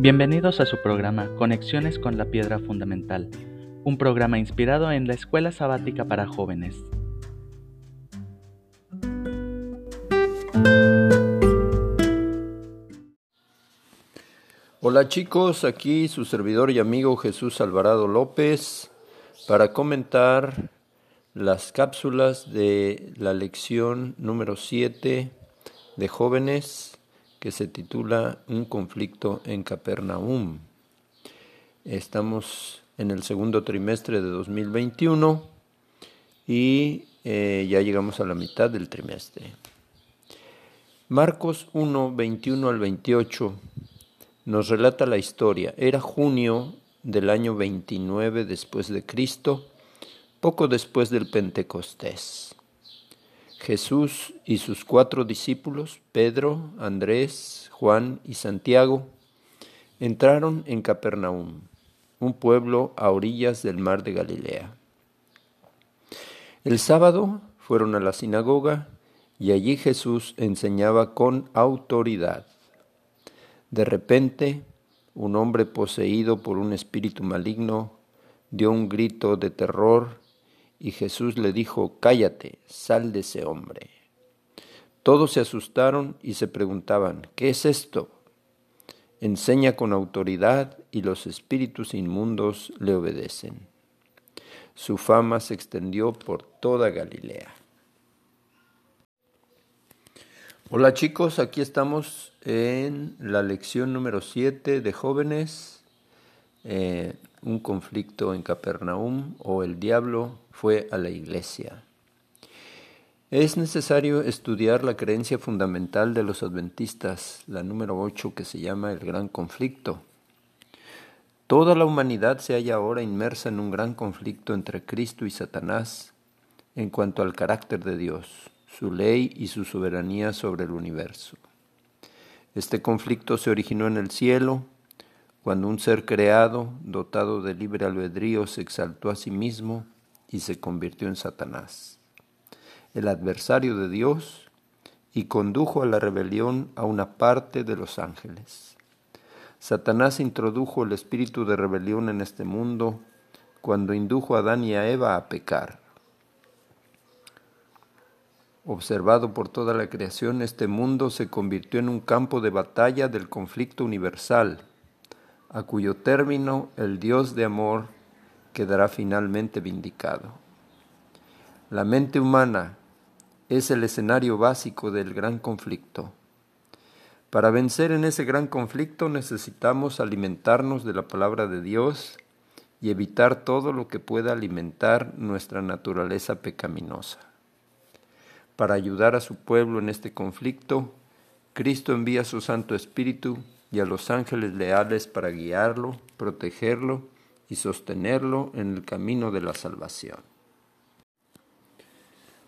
Bienvenidos a su programa Conexiones con la Piedra Fundamental, un programa inspirado en la Escuela Sabática para Jóvenes. Hola chicos, aquí su servidor y amigo Jesús Alvarado López para comentar las cápsulas de la lección número 7 de jóvenes que se titula Un conflicto en Capernaum. Estamos en el segundo trimestre de 2021 y eh, ya llegamos a la mitad del trimestre. Marcos 1, 21 al 28 nos relata la historia. Era junio del año 29 después de Cristo, poco después del Pentecostés. Jesús y sus cuatro discípulos, Pedro, Andrés, Juan y Santiago, entraron en Capernaum, un pueblo a orillas del mar de Galilea. El sábado fueron a la sinagoga y allí Jesús enseñaba con autoridad. De repente, un hombre poseído por un espíritu maligno dio un grito de terror y Jesús le dijo, Cállate, sal de ese hombre. Todos se asustaron y se preguntaban, ¿qué es esto? Enseña con autoridad y los espíritus inmundos le obedecen. Su fama se extendió por toda Galilea. Hola chicos, aquí estamos en la lección número 7 de jóvenes. Eh, un conflicto en Capernaum o el diablo fue a la iglesia. Es necesario estudiar la creencia fundamental de los adventistas, la número 8 que se llama el gran conflicto. Toda la humanidad se halla ahora inmersa en un gran conflicto entre Cristo y Satanás en cuanto al carácter de Dios, su ley y su soberanía sobre el universo. Este conflicto se originó en el cielo, cuando un ser creado, dotado de libre albedrío, se exaltó a sí mismo y se convirtió en Satanás, el adversario de Dios, y condujo a la rebelión a una parte de los ángeles. Satanás introdujo el espíritu de rebelión en este mundo cuando indujo a Adán y a Eva a pecar. Observado por toda la creación, este mundo se convirtió en un campo de batalla del conflicto universal a cuyo término el Dios de amor quedará finalmente vindicado. La mente humana es el escenario básico del gran conflicto. Para vencer en ese gran conflicto necesitamos alimentarnos de la palabra de Dios y evitar todo lo que pueda alimentar nuestra naturaleza pecaminosa. Para ayudar a su pueblo en este conflicto, Cristo envía su Santo Espíritu y a los ángeles leales para guiarlo, protegerlo y sostenerlo en el camino de la salvación.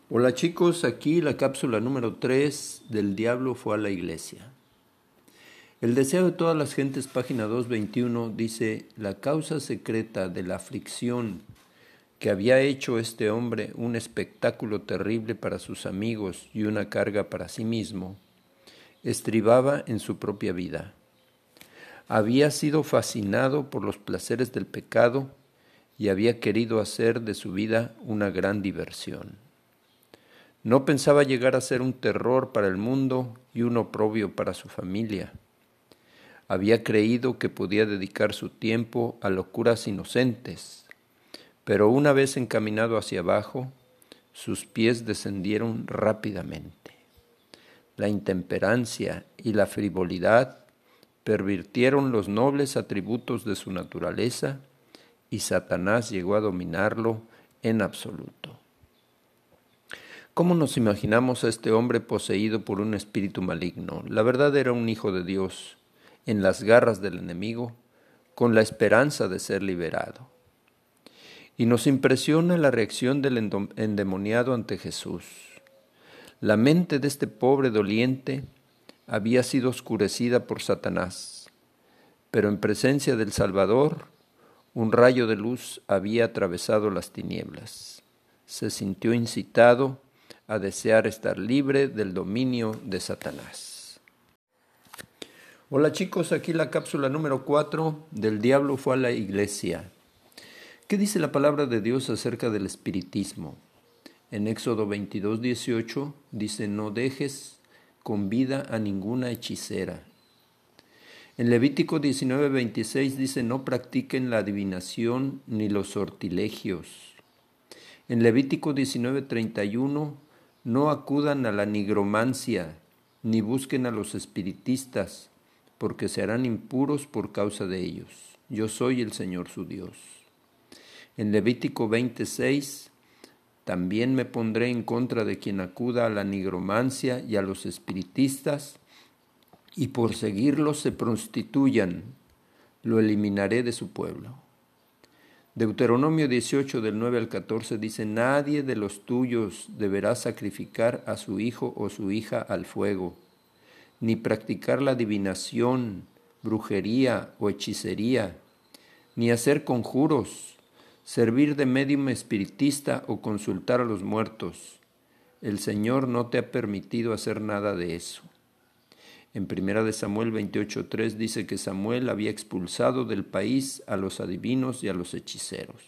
Hola chicos, aquí la cápsula número 3 del Diablo fue a la iglesia. El deseo de todas las gentes, página 221, dice, la causa secreta de la aflicción que había hecho este hombre un espectáculo terrible para sus amigos y una carga para sí mismo, estribaba en su propia vida había sido fascinado por los placeres del pecado y había querido hacer de su vida una gran diversión. No pensaba llegar a ser un terror para el mundo y un oprobio para su familia. Había creído que podía dedicar su tiempo a locuras inocentes, pero una vez encaminado hacia abajo, sus pies descendieron rápidamente. La intemperancia y la frivolidad pervirtieron los nobles atributos de su naturaleza y Satanás llegó a dominarlo en absoluto. ¿Cómo nos imaginamos a este hombre poseído por un espíritu maligno? La verdad era un hijo de Dios, en las garras del enemigo, con la esperanza de ser liberado. Y nos impresiona la reacción del endemoniado ante Jesús. La mente de este pobre doliente había sido oscurecida por Satanás, pero en presencia del Salvador, un rayo de luz había atravesado las tinieblas. Se sintió incitado a desear estar libre del dominio de Satanás. Hola chicos, aquí la cápsula número 4 del diablo fue a la iglesia. ¿Qué dice la palabra de Dios acerca del espiritismo? En Éxodo 22, 18 dice, no dejes con vida a ninguna hechicera. En Levítico 19, 26 dice, no practiquen la adivinación ni los sortilegios. En Levítico 19, 31, no acudan a la nigromancia, ni busquen a los espiritistas porque se harán impuros por causa de ellos. Yo soy el Señor su Dios. En Levítico 26, también me pondré en contra de quien acuda a la nigromancia y a los espiritistas, y por seguirlos se prostituyan, lo eliminaré de su pueblo. Deuteronomio 18 del 9 al 14 dice, Nadie de los tuyos deberá sacrificar a su hijo o su hija al fuego ni practicar la adivinación, brujería o hechicería, ni hacer conjuros, servir de medium espiritista o consultar a los muertos. El Señor no te ha permitido hacer nada de eso. En primera de Samuel 28:3 dice que Samuel había expulsado del país a los adivinos y a los hechiceros.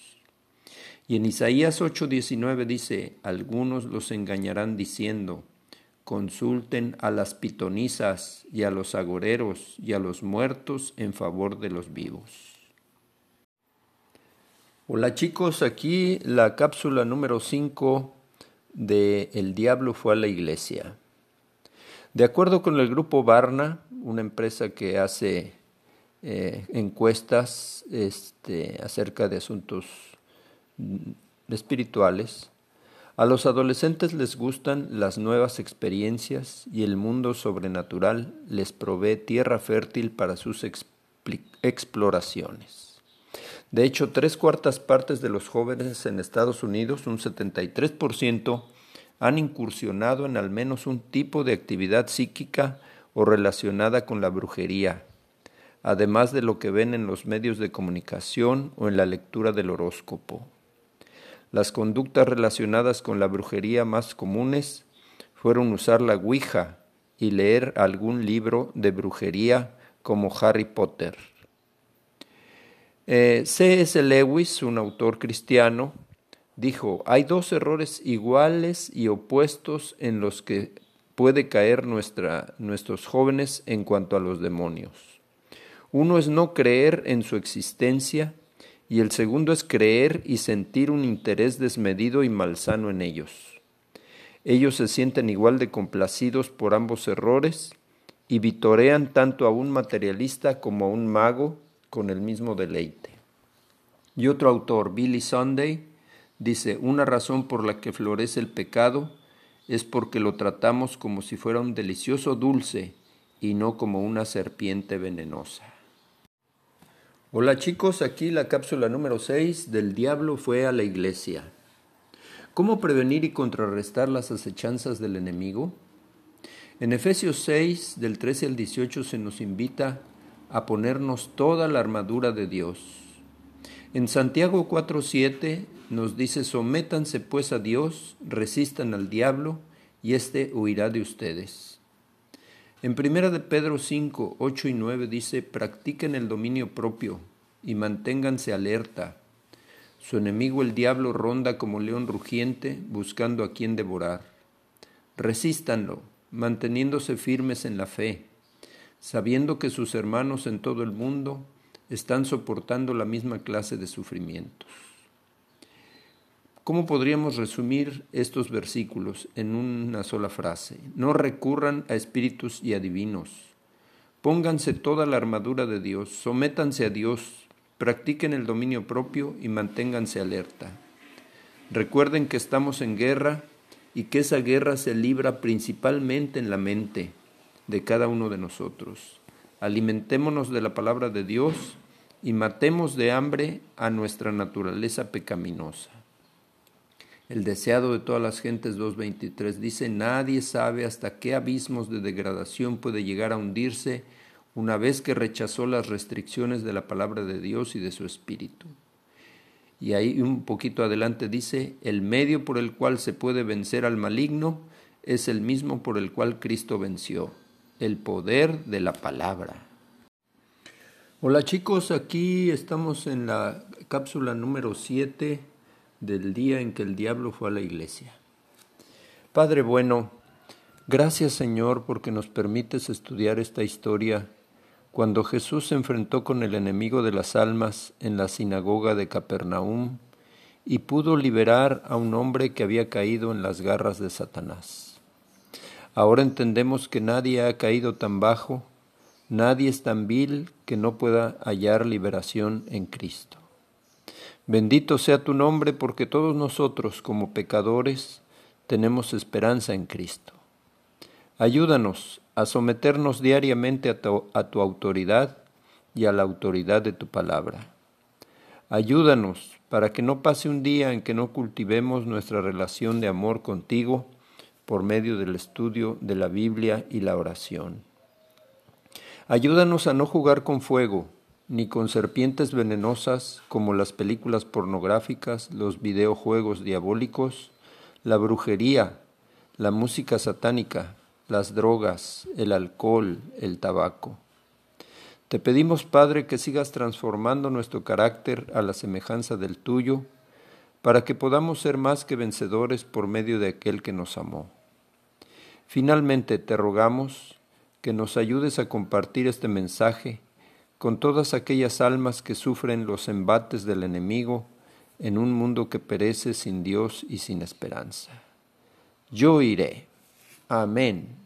Y en Isaías 8:19 dice, algunos los engañarán diciendo, consulten a las pitonisas y a los agoreros y a los muertos en favor de los vivos. Hola chicos, aquí la cápsula número 5 de El Diablo fue a la iglesia. De acuerdo con el grupo Barna, una empresa que hace eh, encuestas este, acerca de asuntos mm, espirituales, a los adolescentes les gustan las nuevas experiencias y el mundo sobrenatural les provee tierra fértil para sus exploraciones. De hecho, tres cuartas partes de los jóvenes en Estados Unidos, un 73%, han incursionado en al menos un tipo de actividad psíquica o relacionada con la brujería, además de lo que ven en los medios de comunicación o en la lectura del horóscopo. Las conductas relacionadas con la brujería más comunes fueron usar la Ouija y leer algún libro de brujería como Harry Potter. Eh, C.S. Lewis, un autor cristiano, dijo, hay dos errores iguales y opuestos en los que puede caer nuestra, nuestros jóvenes en cuanto a los demonios. Uno es no creer en su existencia y el segundo es creer y sentir un interés desmedido y malsano en ellos. Ellos se sienten igual de complacidos por ambos errores y vitorean tanto a un materialista como a un mago con el mismo deleite. Y otro autor, Billy Sunday, dice, una razón por la que florece el pecado es porque lo tratamos como si fuera un delicioso dulce y no como una serpiente venenosa. Hola chicos, aquí la cápsula número 6 del Diablo fue a la iglesia. ¿Cómo prevenir y contrarrestar las acechanzas del enemigo? En Efesios 6, del 13 al 18, se nos invita a ponernos toda la armadura de Dios. En Santiago 4:7 nos dice, sométanse pues a Dios, resistan al diablo, y éste huirá de ustedes. En primera de Pedro 5, 8 y 9 dice, practiquen el dominio propio y manténganse alerta. Su enemigo el diablo ronda como león rugiente buscando a quien devorar. Resístanlo, manteniéndose firmes en la fe, sabiendo que sus hermanos en todo el mundo están soportando la misma clase de sufrimientos. ¿Cómo podríamos resumir estos versículos en una sola frase? No recurran a espíritus y adivinos. Pónganse toda la armadura de Dios, sométanse a Dios, practiquen el dominio propio y manténganse alerta. Recuerden que estamos en guerra y que esa guerra se libra principalmente en la mente de cada uno de nosotros. Alimentémonos de la palabra de Dios y matemos de hambre a nuestra naturaleza pecaminosa. El deseado de todas las gentes 2.23 dice, nadie sabe hasta qué abismos de degradación puede llegar a hundirse una vez que rechazó las restricciones de la palabra de Dios y de su espíritu. Y ahí un poquito adelante dice, el medio por el cual se puede vencer al maligno es el mismo por el cual Cristo venció, el poder de la palabra. Hola chicos, aquí estamos en la cápsula número 7 del día en que el diablo fue a la iglesia. Padre bueno, gracias Señor porque nos permites estudiar esta historia cuando Jesús se enfrentó con el enemigo de las almas en la sinagoga de Capernaum y pudo liberar a un hombre que había caído en las garras de Satanás. Ahora entendemos que nadie ha caído tan bajo Nadie es tan vil que no pueda hallar liberación en Cristo. Bendito sea tu nombre porque todos nosotros como pecadores tenemos esperanza en Cristo. Ayúdanos a someternos diariamente a tu, a tu, autoridad y a la autoridad de tu palabra. Ayúdanos para que no pase un día en que no cultivemos nuestra relación de amor contigo por medio del estudio de la Biblia y la oración. Ayúdanos a no jugar con fuego, ni con serpientes venenosas como las películas pornográficas, los videojuegos diabólicos, la brujería, la música satánica, las drogas, el alcohol, el tabaco. Te pedimos, Padre, que sigas transformando nuestro carácter a la semejanza del tuyo, para que podamos ser más que vencedores por medio de aquel que nos amó. Finalmente te rogamos que nos ayudes a compartir este mensaje con todas aquellas almas que sufren los embates del enemigo en un mundo que perece sin Dios y sin esperanza. Yo iré. Amén.